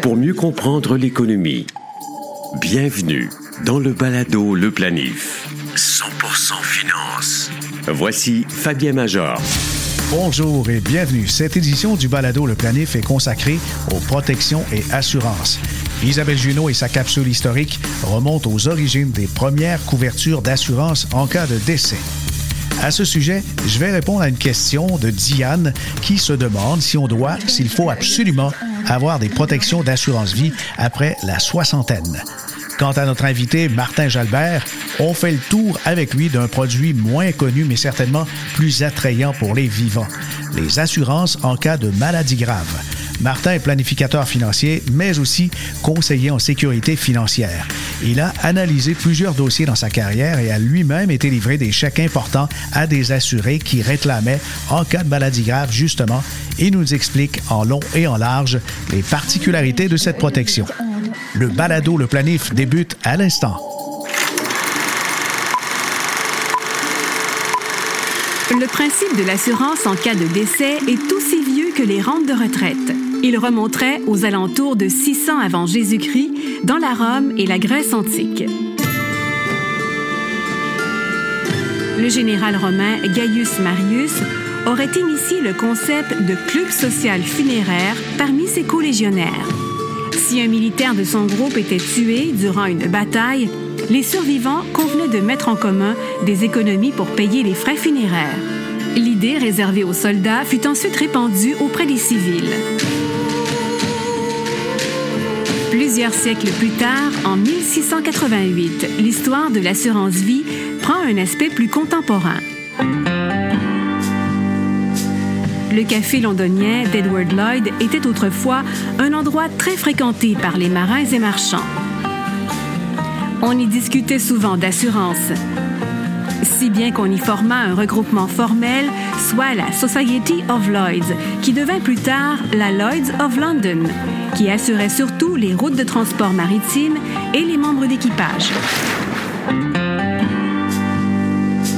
Pour mieux comprendre l'économie, bienvenue dans le balado Le Planif. 100% finance. Voici Fabien Major. Bonjour et bienvenue. Cette édition du balado Le Planif est consacrée aux protections et assurances. Isabelle Junot et sa capsule historique remontent aux origines des premières couvertures d'assurance en cas de décès. À ce sujet, je vais répondre à une question de Diane qui se demande si on doit, s'il faut absolument avoir des protections d'assurance vie après la soixantaine. Quant à notre invité Martin Jalbert, on fait le tour avec lui d'un produit moins connu mais certainement plus attrayant pour les vivants, les assurances en cas de maladie grave. Martin est planificateur financier, mais aussi conseiller en sécurité financière. Il a analysé plusieurs dossiers dans sa carrière et a lui-même été livré des chèques importants à des assurés qui réclamaient, en cas de maladie grave, justement, et nous explique en long et en large les particularités de cette protection. Le balado Le Planif débute à l'instant. Le principe de l'assurance en cas de décès est aussi vieux que les rentes de retraite. Il remonterait aux alentours de 600 avant Jésus-Christ dans la Rome et la Grèce antique. Le général romain Gaius Marius aurait initié le concept de club social funéraire parmi ses collégionnaires. Si un militaire de son groupe était tué durant une bataille, les survivants convenaient de mettre en commun des économies pour payer les frais funéraires. L'idée réservée aux soldats fut ensuite répandue auprès des civils. Plusieurs siècles plus tard, en 1688, l'histoire de l'assurance vie prend un aspect plus contemporain. Le café londonien d'Edward Lloyd était autrefois un endroit très fréquenté par les marins et marchands. On y discutait souvent d'assurance, si bien qu'on y forma un regroupement formel, soit la Society of Lloyds, qui devint plus tard la Lloyds of London, qui assurait surtout les routes de transport maritime et les membres d'équipage.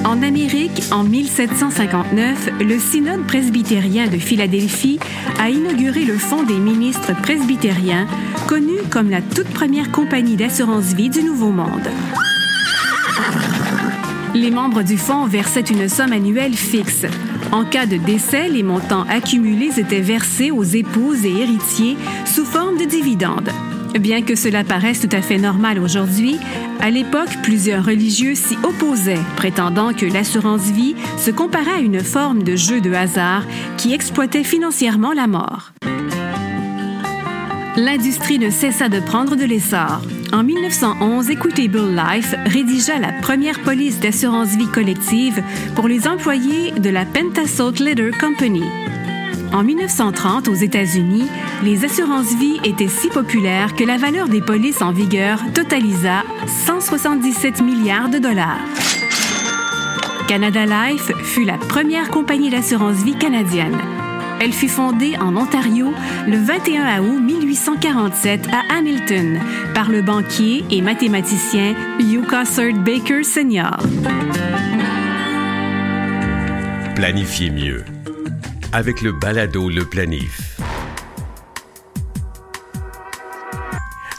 En Amérique, en 1759, le synode presbytérien de Philadelphie a inauguré le Fonds des ministres presbytériens, connu comme la toute première compagnie d'assurance vie du Nouveau Monde. Les membres du fonds versaient une somme annuelle fixe. En cas de décès, les montants accumulés étaient versés aux épouses et héritiers sous forme de dividendes. Bien que cela paraisse tout à fait normal aujourd'hui, à l'époque, plusieurs religieux s'y opposaient, prétendant que l'assurance vie se comparait à une forme de jeu de hasard qui exploitait financièrement la mort. L'industrie ne cessa de prendre de l'essor. En 1911, Equitable Life rédigea la première police d'assurance vie collective pour les employés de la Pentasalt Leather Company. En 1930, aux États-Unis, les assurances-vie étaient si populaires que la valeur des polices en vigueur totalisa 177 milliards de dollars. Canada Life fut la première compagnie d'assurance-vie canadienne. Elle fut fondée en Ontario le 21 août 1847 à Hamilton par le banquier et mathématicien Hugh Cossard Baker Sr. Planifiez mieux avec le balado Le Planif.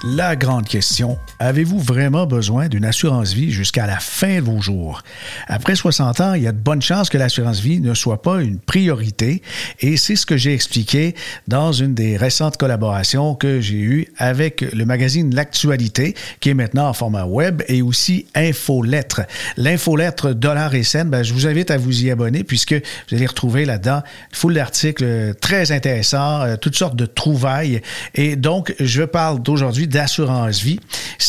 La grande question, avez-vous vraiment besoin d'une assurance vie jusqu'à la fin de vos jours? Après 60 ans, il y a de bonnes chances que l'assurance vie ne soit pas une priorité et c'est ce que j'ai expliqué dans une des récentes collaborations que j'ai eues avec le magazine L'Actualité qui est maintenant en format web et aussi Infolettre. L'infolettre Dollar et Cent, ben, je vous invite à vous y abonner puisque vous allez retrouver là-dedans une foule d'articles très intéressants, euh, toutes sortes de trouvailles et donc je parle d'aujourd'hui d'assurance vie.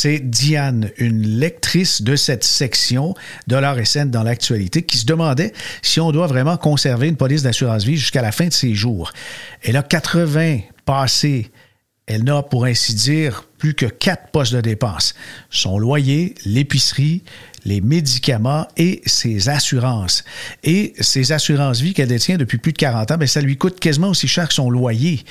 Diane, une lectrice de cette section et Cent dans l'actualité, qui se demandait si on doit vraiment conserver une police d'assurance vie jusqu'à la fin de ses jours. Elle a 80 passés. Elle n'a, pour ainsi dire, plus que quatre postes de dépenses. Son loyer, l'épicerie, les médicaments et ses assurances. Et ses assurances-vie qu'elle détient depuis plus de 40 ans, bien, ça lui coûte quasiment aussi cher que son loyer.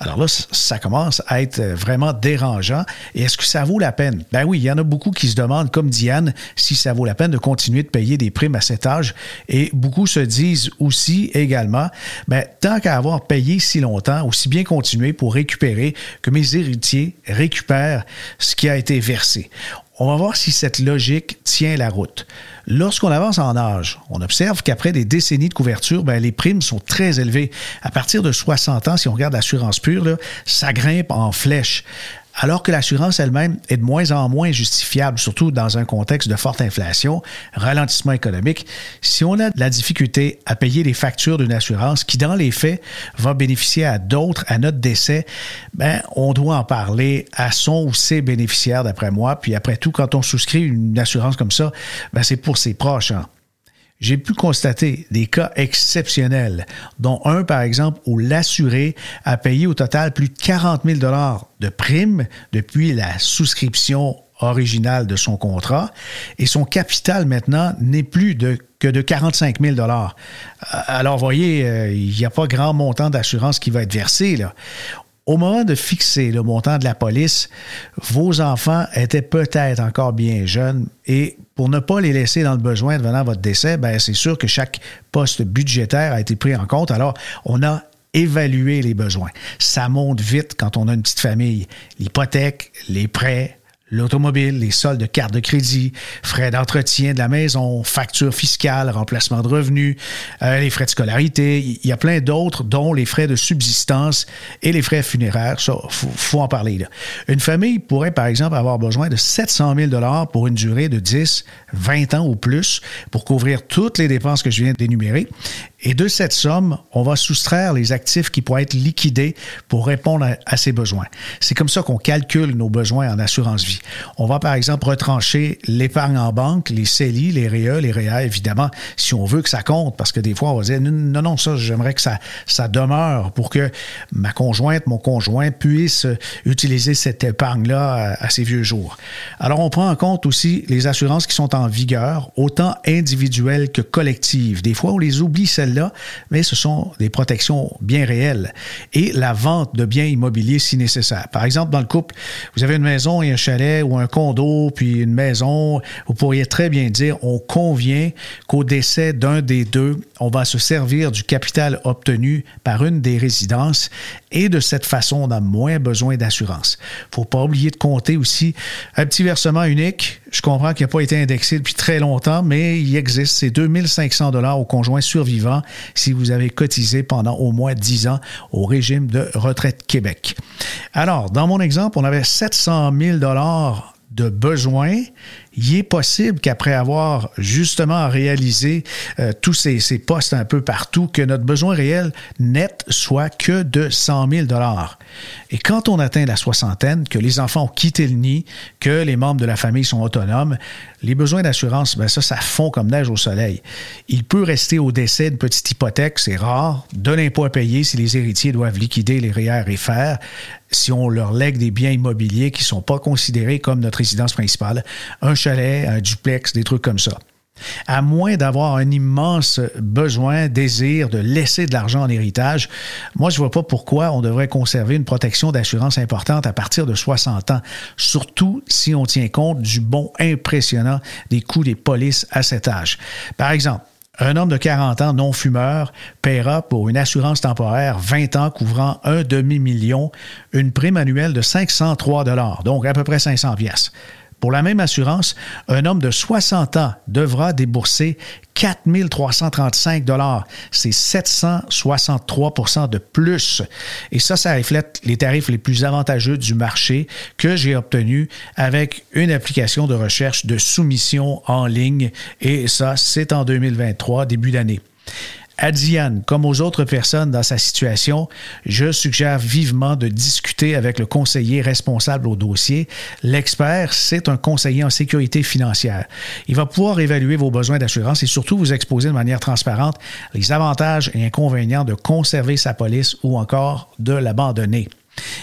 Alors là, ça commence à être vraiment dérangeant. Et est-ce que ça vaut la peine? Ben oui, il y en a beaucoup qui se demandent, comme Diane, si ça vaut la peine de continuer de payer des primes à cet âge. Et beaucoup se disent aussi également, ben, tant qu'à avoir payé si longtemps, aussi bien continuer pour récupérer que mes héritiers récupèrent ce qui a été versé. On va voir si cette logique tient la route. Lorsqu'on avance en âge, on observe qu'après des décennies de couverture, ben, les primes sont très élevées. À partir de 60 ans, si on regarde l'assurance pure, ça grimpe en flèche alors que l'assurance elle-même est de moins en moins justifiable, surtout dans un contexte de forte inflation, ralentissement économique, si on a de la difficulté à payer les factures d'une assurance qui, dans les faits, va bénéficier à d'autres à notre décès, ben, on doit en parler à son ou ses bénéficiaires, d'après moi. Puis après tout, quand on souscrit une assurance comme ça, ben, c'est pour ses proches. Hein j'ai pu constater des cas exceptionnels, dont un, par exemple, où l'assuré a payé au total plus de 40 000 de primes depuis la souscription originale de son contrat et son capital maintenant n'est plus de, que de 45 000 Alors, voyez, euh, il n'y a pas grand montant d'assurance qui va être versé. Là. Au moment de fixer le montant de la police, vos enfants étaient peut-être encore bien jeunes et pour ne pas les laisser dans le besoin devenant votre décès, ben c'est sûr que chaque poste budgétaire a été pris en compte. Alors, on a évalué les besoins. Ça monte vite quand on a une petite famille. L'hypothèque, les prêts, l'automobile, les soldes de carte de crédit, frais d'entretien de la maison, factures fiscales, remplacement de revenus, euh, les frais de scolarité. Il y a plein d'autres, dont les frais de subsistance et les frais funéraires. Ça, faut, faut en parler. Une famille pourrait, par exemple, avoir besoin de 700 000 pour une durée de 10, 20 ans ou plus pour couvrir toutes les dépenses que je viens d'énumérer. Et de cette somme, on va soustraire les actifs qui pourraient être liquidés pour répondre à, ces besoins. C'est comme ça qu'on calcule nos besoins en assurance vie. On va par exemple retrancher l'épargne en banque, les CELI, les REA, les REA, évidemment, si on veut que ça compte, parce que des fois, on va dire, non, non, ça, j'aimerais que ça, demeure pour que ma conjointe, mon conjoint puisse utiliser cette épargne-là à, à ses vieux jours. Alors, on prend en compte aussi les assurances qui sont en vigueur, autant individuelles que collectives. Des fois, on les oublie, celles là mais ce sont des protections bien réelles. Et la vente de biens immobiliers si nécessaire. Par exemple, dans le couple, vous avez une maison et un chalet ou un condo, puis une maison, vous pourriez très bien dire, on convient qu'au décès d'un des deux, on va se servir du capital obtenu par une des résidences et de cette façon, on a moins besoin d'assurance. Faut pas oublier de compter aussi un petit versement unique. Je comprends qu'il n'a pas été indexé depuis très longtemps, mais il existe. C'est 2500 dollars au conjoint survivant si vous avez cotisé pendant au moins 10 ans au régime de retraite Québec. Alors, dans mon exemple, on avait 700 000 dollars de besoins il est possible qu'après avoir justement réalisé euh, tous ces, postes un peu partout, que notre besoin réel net soit que de 100 000 Et quand on atteint la soixantaine, que les enfants ont quitté le nid, que les membres de la famille sont autonomes, les besoins d'assurance, ben ça, ça fond comme neige au soleil. Il peut rester au décès une petite hypothèque, c'est rare, de l'impôt à payer si les héritiers doivent liquider les REER et faire, si on leur lègue des biens immobiliers qui ne sont pas considérés comme notre résidence principale, chalet, un duplex, des trucs comme ça. À moins d'avoir un immense besoin, désir de laisser de l'argent en héritage, moi, je ne vois pas pourquoi on devrait conserver une protection d'assurance importante à partir de 60 ans, surtout si on tient compte du bon impressionnant des coûts des polices à cet âge. Par exemple, un homme de 40 ans non fumeur paiera pour une assurance temporaire 20 ans couvrant un demi-million une prime annuelle de 503 donc à peu près 500 pièces. Pour la même assurance, un homme de 60 ans devra débourser 4 335 C'est 763% de plus. Et ça, ça reflète les tarifs les plus avantageux du marché que j'ai obtenus avec une application de recherche de soumission en ligne. Et ça, c'est en 2023, début d'année. À Diane, comme aux autres personnes dans sa situation, je suggère vivement de discuter avec le conseiller responsable au dossier. L'expert, c'est un conseiller en sécurité financière. Il va pouvoir évaluer vos besoins d'assurance et surtout vous exposer de manière transparente les avantages et inconvénients de conserver sa police ou encore de l'abandonner.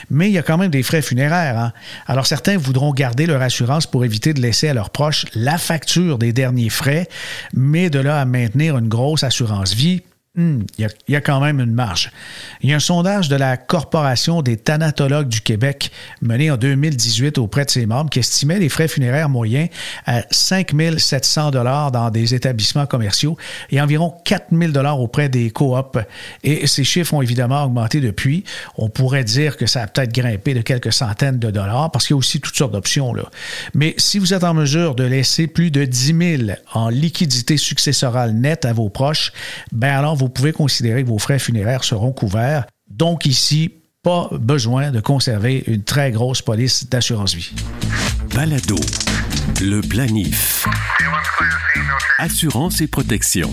mais il y a quand même des frais funéraires. Hein. Alors certains voudront garder leur assurance pour éviter de laisser à leurs proches la facture des derniers frais, mais de là à maintenir une grosse assurance vie, Hmm, il y, a quand même une marge. Il y a un sondage de la Corporation des thanatologues du Québec mené en 2018 auprès de ses membres qui estimait les frais funéraires moyens à 5 700 dans des établissements commerciaux et environ 4 000 auprès des coops. Et ces chiffres ont évidemment augmenté depuis. On pourrait dire que ça a peut-être grimpé de quelques centaines de dollars parce qu'il y a aussi toutes sortes d'options. Mais si vous êtes en mesure de laisser plus de 10 000 en liquidité successorale nette à vos proches, ben alors vous pouvez considérer que vos frais funéraires seront couverts. Donc ici, pas besoin de conserver une très grosse police d'assurance vie. Balado, le planif. Assurance et protection.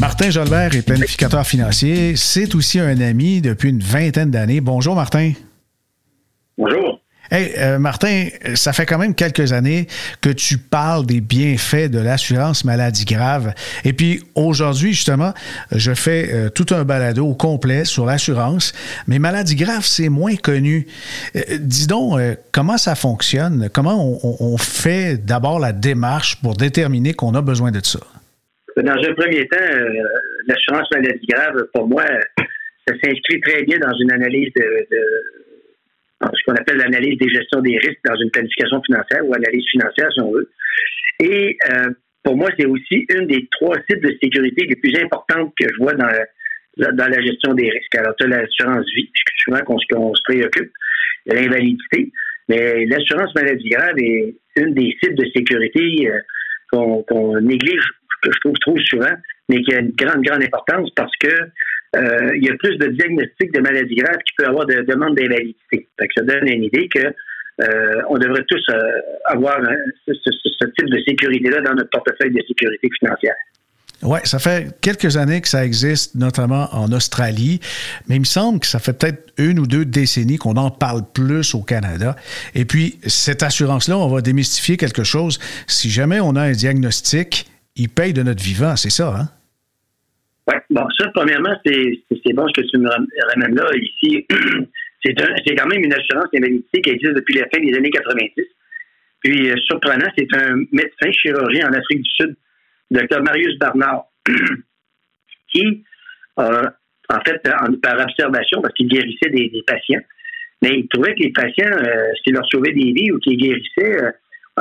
Martin Jolbert est planificateur financier. C'est aussi un ami depuis une vingtaine d'années. Bonjour Martin. Bonjour. Hey, euh, Martin, ça fait quand même quelques années que tu parles des bienfaits de l'assurance maladie grave. Et puis aujourd'hui, justement, je fais euh, tout un balado au complet sur l'assurance. Mais maladie grave, c'est moins connu. Euh, dis donc, comment ça fonctionne? Comment on, fait d'abord la démarche pour déterminer qu'on a besoin de ça? Dans un premier temps, l'assurance maladie grave, pour moi, ça s'inscrit très bien dans une analyse de ce qu'on appelle l'analyse des gestions des risques dans une planification financière ou analyse financière, si on veut. Et euh, pour moi, c'est aussi une des trois types de sécurité les plus importantes que je vois dans la, dans la gestion des risques. Alors, tu as l'assurance vie, souvent qu'on se préoccupe, l'invalidité, mais l'assurance maladie grave est une des types de sécurité euh, qu'on néglige, que je trouve trop souvent, mais qui a une grande, grande importance parce que euh, il y a plus de diagnostics de maladies graves qu'il peut avoir de demandes d'invalidité. Ça donne une idée que euh, devrait tous euh, avoir ce, type de sécurité-là dans notre portefeuille de sécurité financière. Oui, ça fait quelques années que ça existe, notamment en Australie, mais il me semble que ça fait peut-être une ou deux décennies qu'on en parle plus au Canada. Et puis, cette assurance-là, on va démystifier quelque chose. Si jamais on a un diagnostic, il paye de notre vivant, c'est ça, hein? Oui, bon, ça, premièrement, c'est bon ce que tu me ramènes là. Ici, c'est quand même une assurance invalidité qui existe depuis la fin des années 90. Puis, euh, surprenant, c'est un médecin chirurgien en Afrique du Sud, Dr. Marius Barnard, qui, euh, en fait, par observation, parce qu'il guérissait des, patients, mais il trouvait que les patients, euh, s'il leur sauvait des vies ou qu'ils guérissaient, euh,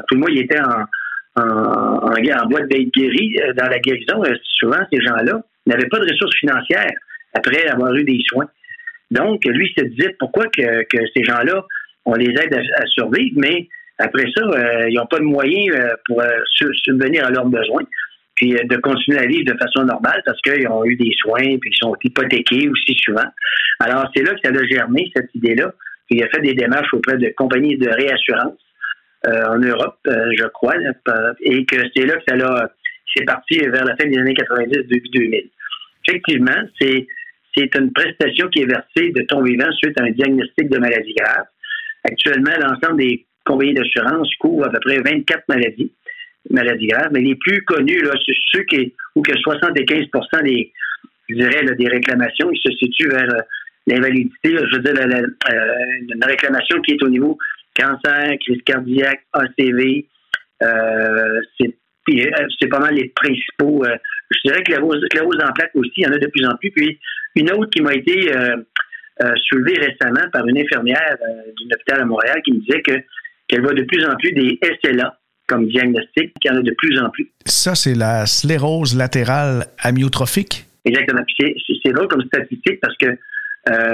tout le monde, il était en, en, en, en boîte d'être guéri dans la guérison. souvent, ces gens-là, n'avait pas de ressources financières après avoir eu des soins. Donc, lui se disait pourquoi que, ces gens-là, on les aide à, survivre, mais après ça, euh, ils n'ont pas de moyens euh, pour euh, subvenir à leurs besoins, puis de continuer à vivre de façon normale parce qu'ils ont eu des soins, puis ils sont hypothéqués aussi souvent. Alors, c'est là que ça a germé, cette idée-là. Il a fait des démarches auprès de compagnies de réassurance en Europe, je crois, et que c'est là que ça a c'est parti vers la fin des années 90, début 2000. Effectivement, c'est c'est une prestation qui est versée de ton vivant suite à un diagnostic de maladie grave. Actuellement, l'ensemble des compagnies d'assurance couvrent à peu près 24 maladies, maladies graves, mais les plus connus, là, c'est ceux qui, où que 75 des, je dirais, des réclamations, ils se situent vers euh, l'invalidité. Je veux dire, la, euh, une réclamation qui est au niveau cancer, crise cardiaque, ACV, euh, c'est euh, c'est pas mal les principaux. Euh, je dirais que la rose, en plaque aussi, il y en a de plus en plus. Puis une autre qui m'a été euh, soulevée récemment par une infirmière d'un hôpital à Montréal qui me disait que qu'elle voit de plus en plus des SLA comme diagnostic, qu'il y en a de plus en plus. Ça, c'est la sclérose latérale amyotrophique? Exactement. C'est drôle comme statistique parce que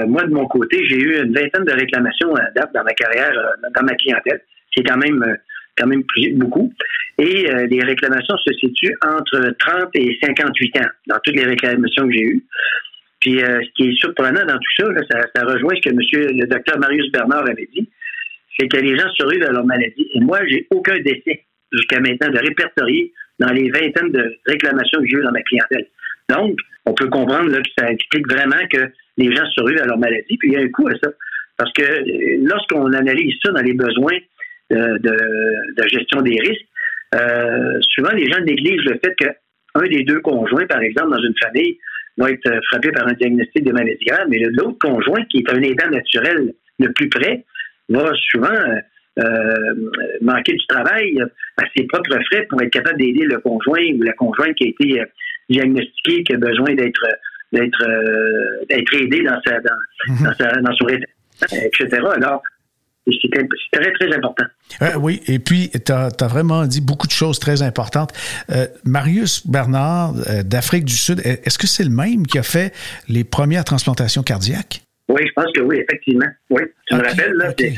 moi, de mon côté, j'ai eu une vingtaine de réclamations à date dans ma carrière, dans ma clientèle. C'est quand même quand même beaucoup. Et euh, les réclamations se situent entre 30 et 58 ans dans toutes les réclamations que j'ai eues. Puis euh, ce qui est surprenant dans tout ça, ça, rejoint ce que monsieur, le docteur Marius Bernard avait dit, c'est que les gens survivent à leur maladie. Et moi, j'ai aucun décès jusqu'à maintenant de répertorier dans les vingtaines de réclamations que j'ai eues dans ma clientèle. Donc, on peut comprendre que ça explique vraiment que les gens survivent à leur maladie. Puis il y a un coût à ça. Parce que euh, lorsqu'on analyse ça dans les besoins de, gestion des risques, euh, souvent les gens négligent le fait qu'un des deux conjoints, par exemple, dans une famille, va être frappé par un diagnostic de maladie grave, mais l'autre conjoint, qui est un aidant naturel le plus près, va souvent euh, manquer du travail à ses propres frais pour être capable d'aider le conjoint ou la conjointe qui a été diagnostiqué, qui a besoin d'être d'être d'être aidé dans sa dans, mhm. dans, sa, dans son etc. Alors, c'est très, très important. Euh, oui, et puis tu as, vraiment dit beaucoup de choses très importantes. Euh, Marius Bernard euh, d'Afrique du Sud, est-ce que c'est le même qui a fait les premières transplantations cardiaques? Oui, je pense que oui, effectivement. Oui, tu me rappelles, là, c'est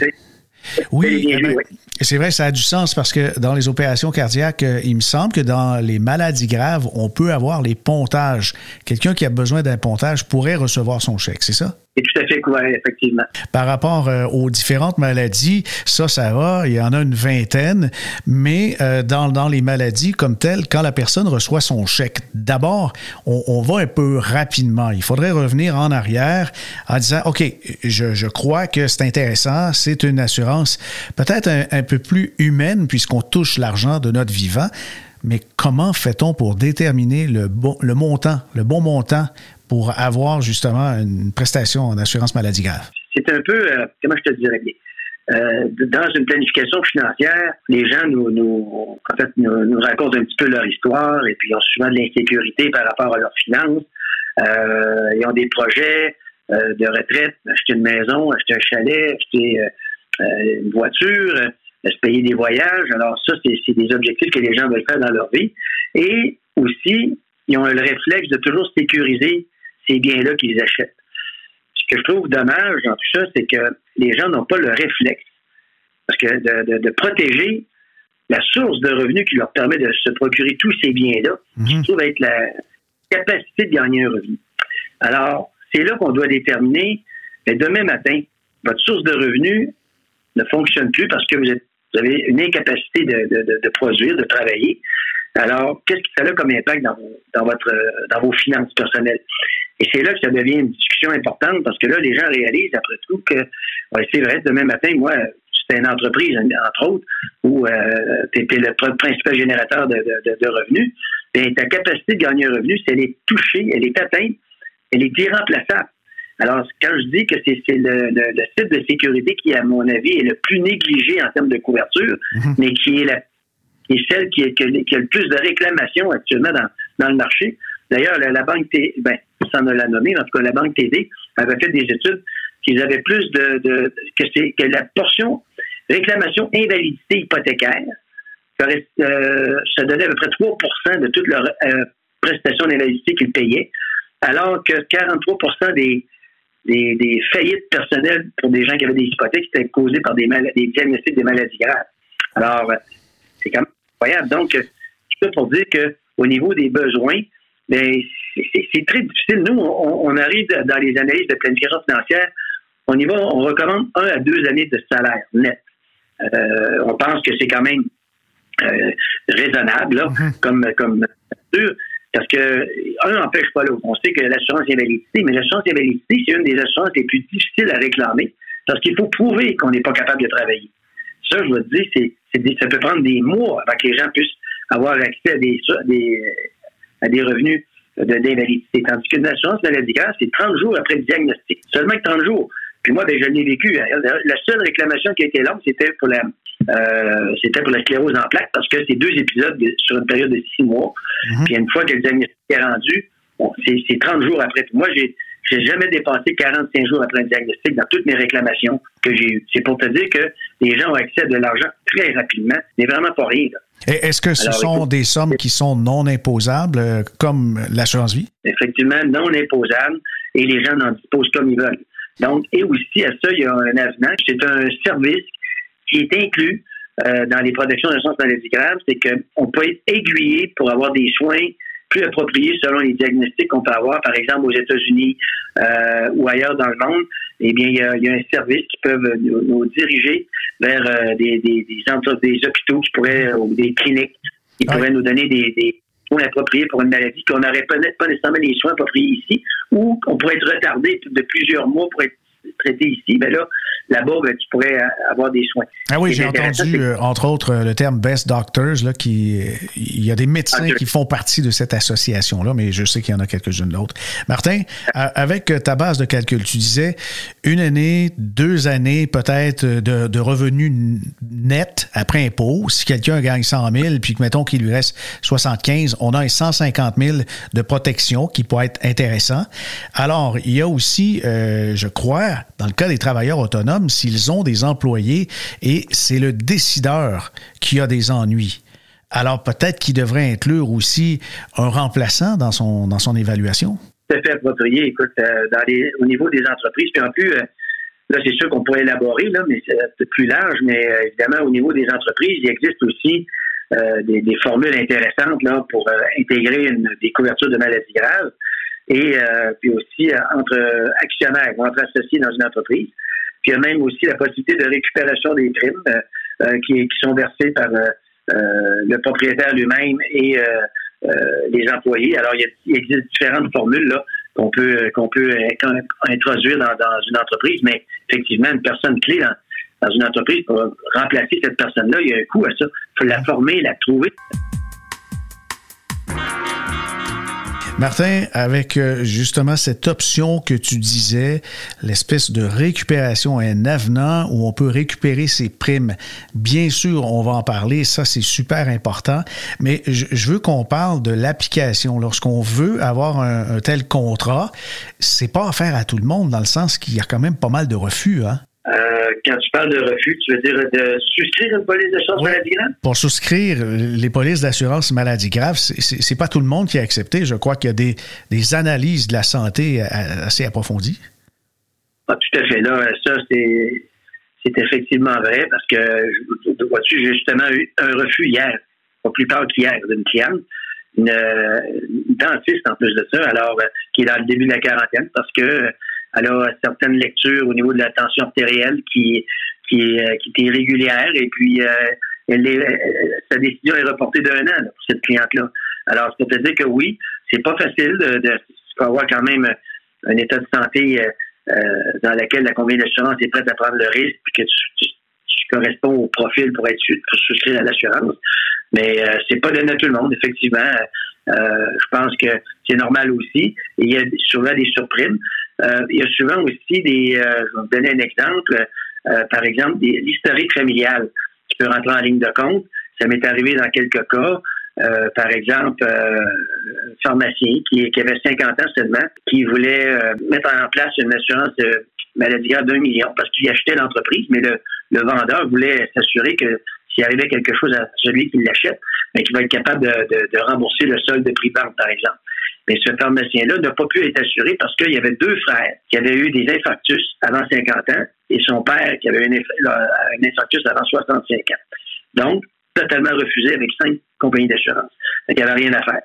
oui, eh ben, c'est vrai, ça a du sens parce que dans les opérations cardiaques, euh, il me semble que dans les maladies graves, on peut avoir les pontages. Quelqu'un qui a besoin d'un pontage pourrait recevoir son chèque, c'est ça? À fait couvert, effectivement. Par rapport euh, aux différentes maladies, ça, ça va, il y en a une vingtaine, mais euh, dans, dans les maladies comme telles, quand la personne reçoit son chèque, d'abord, on, va un peu rapidement. Il faudrait revenir en arrière en disant, OK, je, je crois que c'est intéressant, c'est une assurance peut-être un, un peu plus humaine puisqu'on touche l'argent de notre vivant. Mais comment fait-on pour déterminer le, bon, montant, le bon montant pour avoir justement une prestation en assurance maladie grave? C'est un peu, euh, comment je te dirais euh, dans une planification financière, les gens nous, racontent un petit peu leur histoire et puis ils ont souvent de l'insécurité par rapport à leurs finances. Euh, ils ont des projets de retraite, acheter une maison, acheter un chalet, acheter une voiture, se payer des voyages. Alors ça, c'est des objectifs que les gens veulent faire dans leur vie. Et aussi, ils ont le réflexe de toujours sécuriser ces biens-là qu'ils achètent. Ce que je trouve dommage dans tout ça, c'est que les gens n'ont pas le réflexe. Parce que de, protéger la source de revenus qui leur permet de se procurer tous ces biens-là, mm je trouve être la capacité de gagner un revenu. Alors, c'est là qu'on doit déterminer, mais demain matin, votre source de revenus ne fonctionne plus parce que vous, êtes, avez une incapacité de, produire, de travailler. Alors, qu'est-ce que ça a comme impact dans, dans, votre, dans vos finances personnelles? Et c'est là que ça devient une discussion importante parce que là, les gens réalisent après tout que c'est vrai, demain matin, moi, c'est une entreprise, entre autres, où euh, tu étais le principal générateur de, revenus, bien, ta capacité de gagner un revenu, si elle est touchée, elle est atteinte, elle est irremplaçable. Alors, quand je dis que c'est le, le, site de sécurité qui, à mon avis, est le plus négligé en termes de couverture, mhm. mais qui est, la, qui est celle qui, qui, a le plus de réclamations actuellement dans, dans le marché. D'ailleurs, la, banque, ben, ça me l'a nommé, en tout cas, la Banque TD avait fait des études qu'ils avaient plus de, que c'est que la portion réclamation invalidité hypothécaire, euh, ça donnait à peu près 3% de toutes leurs euh, prestations d'invalidité qu'ils payaient, alors que 43% des, des, faillites personnelles pour des gens qui avaient des hypothèques étaient causées par des, des diagnostics des maladies graves. Alors, c'est quand même incroyable. Donc, tout ça pour dire qu'au niveau des besoins, ben, c'est très difficile. Nous, on, arrive dans les analyses de planification financière, on y va, on recommande un à deux années de salaire net. Euh, on pense que c'est quand même euh, raisonnable, là, mm-hmm. comme, comme parce que un n'empêche pas l'autre. On sait que l'assurance invalidité, mais l'assurance invalidité, c'est une des assurances les plus difficiles à réclamer parce qu'il faut prouver qu'on n'est pas capable de travailler. Ça, je vous dis, c'est, ça peut prendre des mois avant que les gens puissent avoir accès à des, des à des revenus d'invalidité. Tandis qu'une assurance maladie grave, c'est 30 jours après le diagnostic. Seulement 30 jours. Puis moi, ben, je l'ai vécu. La seule réclamation qui a été longue, c'était pour la euh, c'était pour la sclérose en plaques parce que c'est deux épisodes sur une période de six mois. Mhm. Puis une fois que le diagnostic est rendu, c'est 30 jours après. Moi, j'ai j'ai jamais dépassé 45 jours après un diagnostic dans toutes mes réclamations que j'ai eues. C'est pour te dire que les gens ont accès à de l'argent très rapidement, mais vraiment pas rien. Est-ce que ce sont des sommes qui sont non imposables, euh, comme l'assurance vie? Effectivement, non imposables, et les gens en disposent comme ils veulent. Donc, et aussi à ça, il y a un avenant. C'est un service qui est inclus euh, dans les protections de l'assurance maladie grave, c'est qu'on peut être aiguillé pour avoir des soins plus appropriés selon les diagnostics qu'on peut avoir, par exemple aux États-Unis euh, ou ailleurs dans le monde, eh bien, il y a, un service qui peut nous, diriger vers euh, des, des, des, hôpitaux qui pourraient, ou des cliniques qui pourraient nous donner des, soins appropriés pour une maladie qu'on n'aurait pas, pas nécessairement les soins appropriés ici, ou qu'on pourrait être retardé de plusieurs mois pour être traité ici, ben là, là-bas, ben, tu pourrais avoir des soins. Ah oui, j'ai entendu, euh, entre autres, le terme Best Doctors, là, qui, il y a des médecins qui font partie de cette association-là, mais je sais qu'il y en a quelques-unes d'autres. Martin, avec ta base de calcul, tu disais une année, deux années peut-être de, de revenus nets après impôt. Si quelqu'un gagne 100 000, puis que mettons qu'il lui reste 75, on a un 150 000 de protection qui pourrait être intéressant. Alors, il y a aussi, euh, je crois, dans le cas des travailleurs autonomes, s'ils ont des employés et c'est le décideur qui a des ennuis. Alors peut-être qu'il devrait inclure aussi un remplaçant dans son, dans son évaluation. C'est fait approprié. Écoute, euh, au niveau des entreprises, puis en plus, euh, là, c'est sûr qu'on pourrait élaborer, là, mais c'est plus large, mais évidemment, au niveau des entreprises, il existe aussi des, formules intéressantes là, pour intégrer des couvertures de maladies graves et euh, puis aussi euh, entre actionnaires ou entre associés dans une entreprise. Puis il y a même aussi la possibilité de récupération des primes euh, qui, qui, sont versées par le propriétaire lui-même et les employés. Alors il, il, existe différentes formules là qu'on peut qu'on peut introduire dans, dans, une entreprise, mais effectivement une personne clé dans, dans une entreprise pour remplacer cette personne-là, il y a un coût à ça. Il faut la former, la trouver. Martin, avec euh, justement cette option que tu disais, l'espèce de récupération, un avenant où on peut récupérer ses primes, bien sûr, on va en parler, ça c'est super important, mais je, veux qu'on parle de l'application. Lorsqu'on veut avoir un, tel contrat, c'est pas affaire à tout le monde, dans le sens qu'il y a quand même pas mal de refus. Hein? Euh, quand tu parles de refus, tu veux dire de souscrire une police d'assurance maladie grave? Pour souscrire les polices d'assurance maladie grave, c'est pas tout le monde qui a accepté. Je crois qu'il y a des, des, analyses de la santé assez approfondies. Ah, tout à fait. Là, ça, c'est c'est effectivement vrai parce que, vois-tu, j'ai justement eu un refus hier, pas plus tard qu'hier, d'une cliente, une, une, dentiste en plus de ça, alors, euh, qui est dans le début de la quarantaine parce que elle a certaines lectures au niveau de la tension artérielle qui, qui, euh, qui est irrégulière et puis euh, elle est, euh, sa décision est reportée d'un an pour cette cliente-là. Alors, pour te dire que oui, c'est pas facile de, de tu avoir quand même un état de santé dans lequel la compagnie d'assurance est prête à prendre le risque puis que tu, corresponds au profil pour être pour souscrire à l'assurance. Mais c'est pas donné à tout le monde, effectivement. je pense que c'est normal aussi. Il y a souvent des surprimes. Euh, il y a souvent aussi des, euh, je vais vous donner un exemple, euh, par exemple, l'historique familial qui peut rentrer en ligne de compte. Ça m'est arrivé dans quelques cas. par exemple, un pharmacien qui, avait 50 ans seulement, qui voulait mettre en place une assurance maladie grave d'un million parce qu'il achetait l'entreprise, mais le, vendeur voulait s'assurer que s'il arrivait quelque chose à celui qui l'achète, ben, qu'il va être capable de, rembourser le solde de prix par exemple. Mais ce pharmacien-là n'a pas pu être assuré parce qu'il y avait deux frères qui avaient eu des infarctus avant 50 ans et son père qui avait eu un infarctus avant 65 ans. Donc, totalement refusé avec cinq compagnies d'assurance. Il n'y avait rien à faire.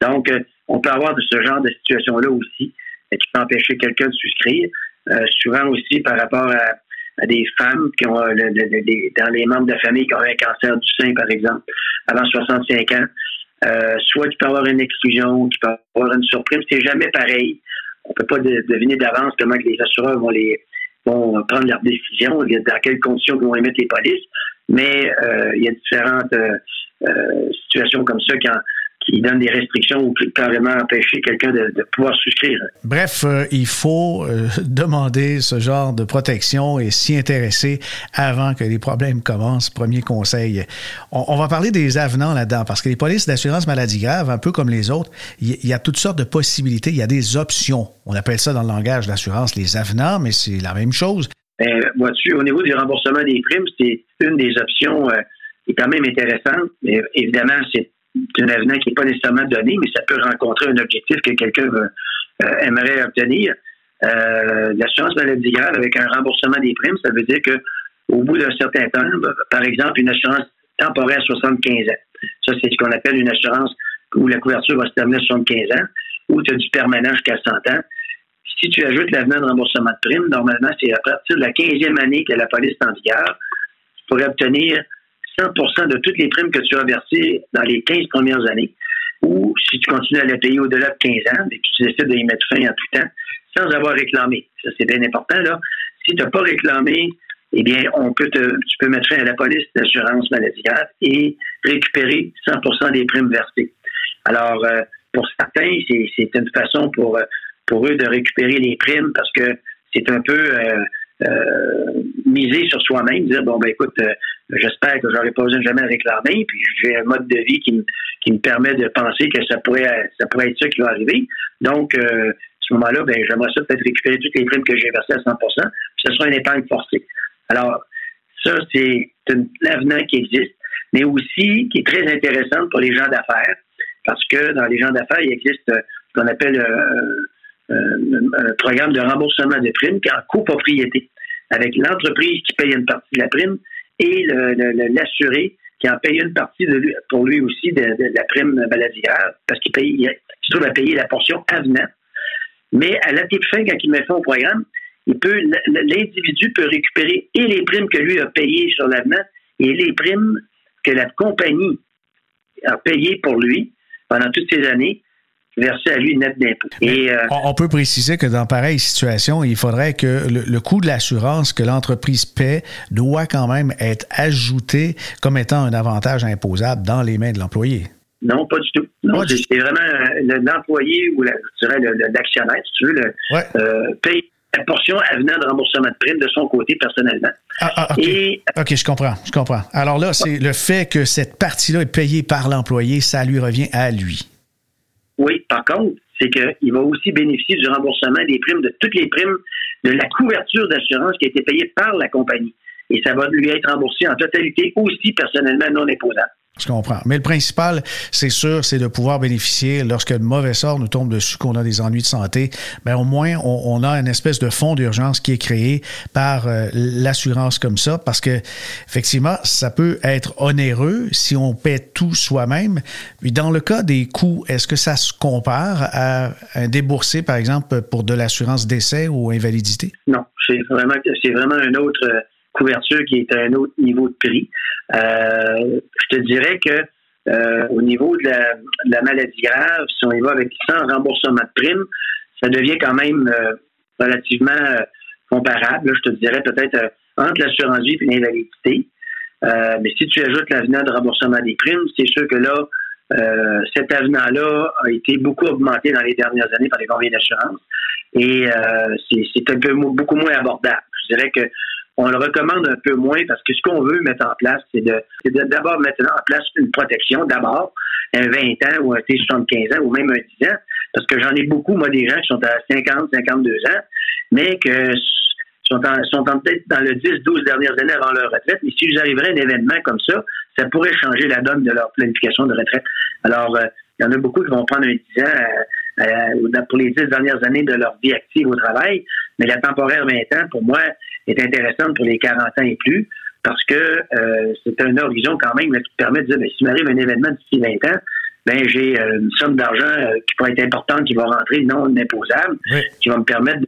Donc, euh, on peut avoir de ce genre de situation-là aussi qui peut empêcher quelqu'un de souscrire. Euh, souvent aussi par rapport à, des femmes qui ont euh, dans les membres de la famille qui ont un cancer du sein, par exemple, avant 65 ans. Euh, soit tu peux avoir une exclusion, tu peux avoir une surprise. C'est jamais pareil. On peut pas deviner d'avance comment les assureurs vont les vont prendre leurs décisions, dans quelles conditions ils vont émettre les polices. Mais euh, il y a différentes euh, situations comme ça quand qui donne des restrictions ou carrément empêcher quelqu'un de, pouvoir souscrire. Bref, euh, il faut euh, demander ce genre de protection et s'y intéresser avant que les problèmes commencent. Premier conseil. On, va parler des avenants là-dedans parce que les polices d'assurance maladie grave, un peu comme les autres, il y, a toutes sortes de possibilités, il y a des options. On appelle ça dans le langage d'assurance les avenants, mais c'est la même chose. Ben, vois-tu, au niveau du remboursement des primes, c'est une des options euh, qui est quand même intéressante. Mais évidemment, c'est un avenant qui n'est pas nécessairement donné, mais ça peut rencontrer un objectif que quelqu'un euh, aimerait obtenir. Euh, l'assurance maladie grave avec un remboursement des primes, ça veut dire que au bout d'un certain temps, ben, par exemple, une assurance temporaire à 75 ans. Ça, c'est ce qu'on appelle une assurance où la couverture va se terminer à 75 ans, où tu as du permanent jusqu'à 100 ans. Si tu ajoutes l'avenant de remboursement de primes, normalement, c'est à partir de la 15e année que la police est en vigueur, tu pourrais obtenir 100 de toutes les primes que tu as versées dans les 15 premières années. ou si tu continues à la payer au-delà de 15 ans, et tu décides d'y mettre fin en tout temps, sans avoir réclamé. Ça, c'est bien important, là. Si tu n'as pas réclamé, eh bien, on peut te, tu peux mettre fin à la police d'assurance maladie et récupérer 100% des primes versées. Alors, euh, pour certains, c'est une façon pour, pour eux de récupérer les primes parce que c'est un peu euh, euh, miser sur soi-même, dire bon ben écoute, euh, j'espère que j'aurai pas besoin de jamais réclamer, puis j'ai un mode de vie qui me qui me permet de penser que ça pourrait ça pourrait être ça qui va arriver. Donc euh, à ce moment-là, ben j'aimerais ça peut-être récupérer toutes les primes que j'ai versées à 100% puis ce sera une épargne forcée. Alors ça c'est l'avenant qui existe, mais aussi qui est très intéressante pour les gens d'affaires, parce que dans les gens d'affaires il existe ce qu'on appelle euh, un programme de remboursement des primes en copropriété, avec l'entreprise qui paye une partie de la prime et l'assuré qui en paye une partie pour lui aussi de, la prime maladie grave, parce qu'il paye, il se trouve à payer la portion avenant. Mais à la toute fin, quand il met fin au programme, peut, l'individu peut récupérer et les primes que lui a payées sur l'avenant et les primes que la compagnie a payées pour lui pendant toutes ces années versé à lui net d'impôts. Et, euh, on peut préciser que dans pareille situation, il faudrait que le, coût de l'assurance que l'entreprise paie doit quand même être ajouté comme étant un avantage imposable dans les mains de l'employé. Non, pas du tout. Non, c'est vraiment euh, l'employé ou la, je dirais l'actionnaire, si tu veux, le, euh, paye la portion avenant de remboursement de prime de son côté personnellement. Ah, ah OK, je comprends, je comprends. Alors là, c'est le fait que cette partie-là est payée par l'employé, ça lui revient à lui. Oui, par contre, c'est qu'il va aussi bénéficier du remboursement des primes, de toutes les primes de la couverture d'assurance qui a été payée par la compagnie. Et ça va lui être remboursé en totalité aussi personnellement non imposable. Mais le principal, c'est sûr, c'est de pouvoir bénéficier, lorsque le mauvais sort nous tombe dessus, qu'on a des ennuis de santé, bien, au moins, on, a une espèce de fonds d'urgence qui est créé par euh, l'assurance comme ça, parce que, effectivement, ça peut être onéreux si on paie tout soi-même. Puis, dans le cas des coûts, est-ce que ça se compare à un déboursé, par exemple, pour de l'assurance décès ou invalidité? Non, c'est vraiment, c'est vraiment un autre couverture qui est à un autre niveau de prix. Euh, je te dirais que euh, au niveau de la, maladie grave, si on y va avec sans remboursement de prime, ça devient quand même euh, relativement comparable. je te dirais peut-être entre l'assurance vie et l'invalidité. mais si tu ajoutes l'avenant de remboursement des primes, c'est sûr que là, cet avenant-là a été beaucoup augmenté dans les dernières années par les compagnies d'assurance et c'est un peu beaucoup moins abordable. Je dirais que on le recommande un peu moins parce que ce qu'on veut mettre en place, c'est de, d'abord mettre en place une protection, d'abord, un 20 ans ou un T75 ans ou même un 10 ans, parce que j'en ai beaucoup, moi, des gens qui sont à 50, 52 ans, mais que sont en, sont peut-être dans le 10, 12 dernières années avant leur retraite, mais s'ils arriveraient un événement comme ça, ça pourrait changer la donne de leur planification de retraite. Alors, euh, il y en a beaucoup qui vont prendre un 10 ans euh, euh, pour les 10 dernières années de leur vie active au travail, mais la temporaire 20 ans, pour moi, est intéressante pour les 40 ans et plus parce que euh, c'est un horizon quand même qui permet de dire, ben, s'il m'arrive un événement d'ici 20 ans, ben j'ai euh, une somme d'argent euh, qui pourrait être importante qui va rentrer non imposable, qui va me permettre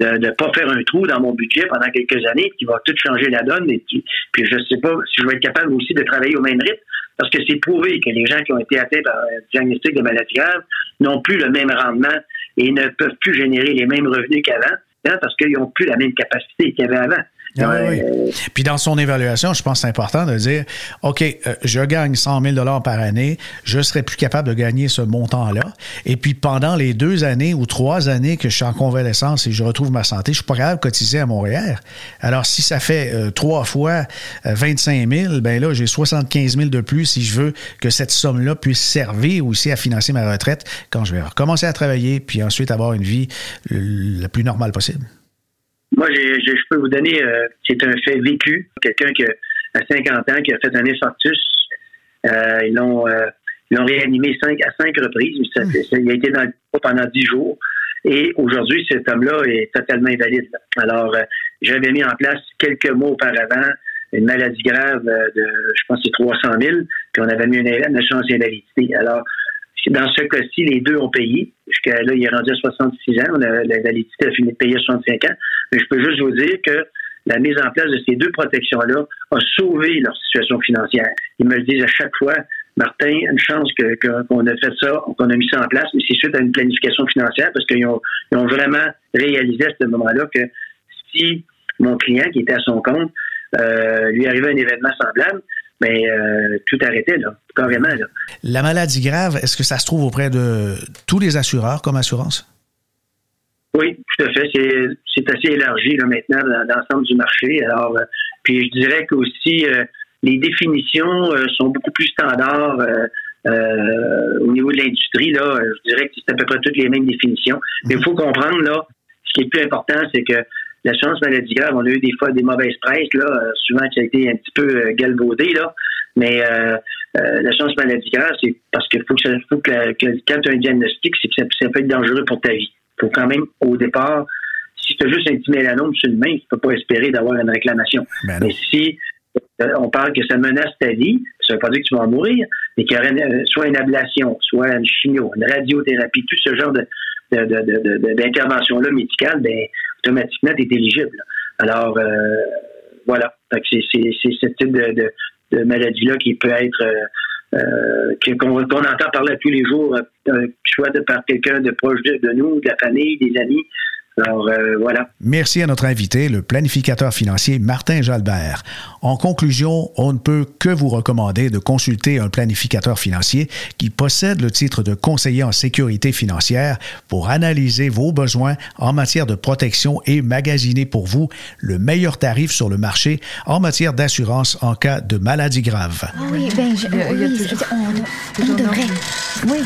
de ne pas faire un trou dans mon budget pendant quelques années, qui va tout changer la donne. Et puis, je ne sais pas si je vais être capable aussi de travailler au même rythme, parce que c'est prouvé que les gens qui ont été atteints par un diagnostic de maladie grave n'ont plus le même rendement et ne peuvent plus générer les mêmes revenus qu'avant parce qu'ils n'ont plus la même capacité qu'il y avait avant. Ah Puis dans son évaluation, je pense que c'est important de dire, OK, euh, je gagne 100 000 par année, je serais plus capable de gagner ce montant-là. Et puis pendant les deux années ou trois années que je suis en convalescence et je retrouve ma santé, je suis pas capable de cotiser à Montréal. Alors si ça fait euh, trois fois 25 euh, 000, ben là, j'ai 75 000 de plus si je veux que cette somme-là puisse servir aussi à financer ma retraite quand je vais recommencer à travailler puis ensuite avoir une vie la plus normale possible. Je peux vous donner, euh, c'est un fait vécu. Quelqu'un qui a 50 ans, qui a fait un infarctus, euh, ils l'ont euh, réanimé à cinq reprises. il a été dans le pendant dix jours. Et aujourd'hui, cet homme-là est totalement invalide. Alors, j'avais mis en place quelques mois auparavant une maladie grave de, je pense, c'est 300 000, puis on avait mis une, une assurance d'invalidité. Alors, dans ce cas-ci, les deux ont payé. Jusqu'à là, il est rendu à 66 ans. La, validité a fini de payer à 65 ans. Mais je peux juste vous dire que la mise en place de ces deux protections-là a sauvé leur situation financière. Ils me le disent à chaque fois. Martin, une chance qu'on a fait ça, qu'on a mis ça en place, mais c'est suite à une planification financière parce qu'ils ont, vraiment réalisé à ce moment-là que si mon client qui était à son compte euh, lui arrivait un événement semblable, mais euh, tout arrêtait, là, carrément. Là. La maladie grave, est-ce que ça se trouve auprès de tous les assureurs comme assurance? Oui, tout à fait. C'est assez élargi là, maintenant dans, l'ensemble du marché. Alors, euh, puis je dirais qu'aussi euh, les définitions sont beaucoup plus standards au niveau de l'industrie. Là, je dirais que c'est à peu près toutes les mêmes définitions. Mais il faut comprendre là, ce qui est plus important, c'est que la chance maladie grave, on a eu des fois des mauvaises presses, là, euh, souvent qui a été un petit peu euh, galvaudé, là. Mais euh, la chance maladie grave, c'est parce qu'il faut que, ça, faut que, quand tu as un diagnostic, c'est que ça, peut être dangereux pour ta vie. Il faut quand même, au départ, si tu as juste un petit mélanome sur une main, tu peux pas espérer d'avoir une réclamation. Ben mais si on parle que ça menace ta vie, ça veut pas dire que tu vas en mourir, mais qu'il y aurait soit une ablation, soit une chimio, une radiothérapie, tout ce genre de, d'intervention-là médicale, ben, automatiquement, tu es éligible. Alors, euh, voilà. C'est ce type de, maladie-là qui peut être euh, euh, qu'on entend parler tous les jours, soit de par quelqu'un de proche de, nous, de la famille, des amis, alors, euh, voilà. Merci à notre invité, le planificateur financier Martin Jalbert. En conclusion, on ne peut que vous recommander de consulter un planificateur financier qui possède le titre de conseiller en sécurité financière pour analyser vos besoins en matière de protection et magasiner pour vous le meilleur tarif sur le marché en matière d'assurance en cas de maladie grave. Ah oui, ben, oui, on devrait. Oui.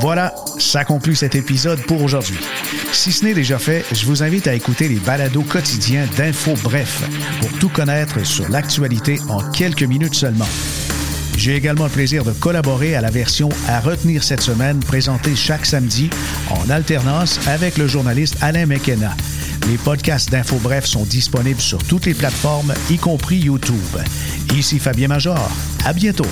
Voilà, ça conclut cet épisode pour aujourd'hui. Si ce n'est déjà fait, je vous invite à écouter les balados quotidiens d'Info Bref pour tout connaître sur l'actualité en quelques minutes seulement. J'ai également le plaisir de collaborer à la version à retenir cette semaine présentée chaque samedi en alternance avec le journaliste Alain McKenna. Les podcasts d'Info Bref sont disponibles sur toutes les plateformes, y compris YouTube. Ici Fabien Major. À bientôt.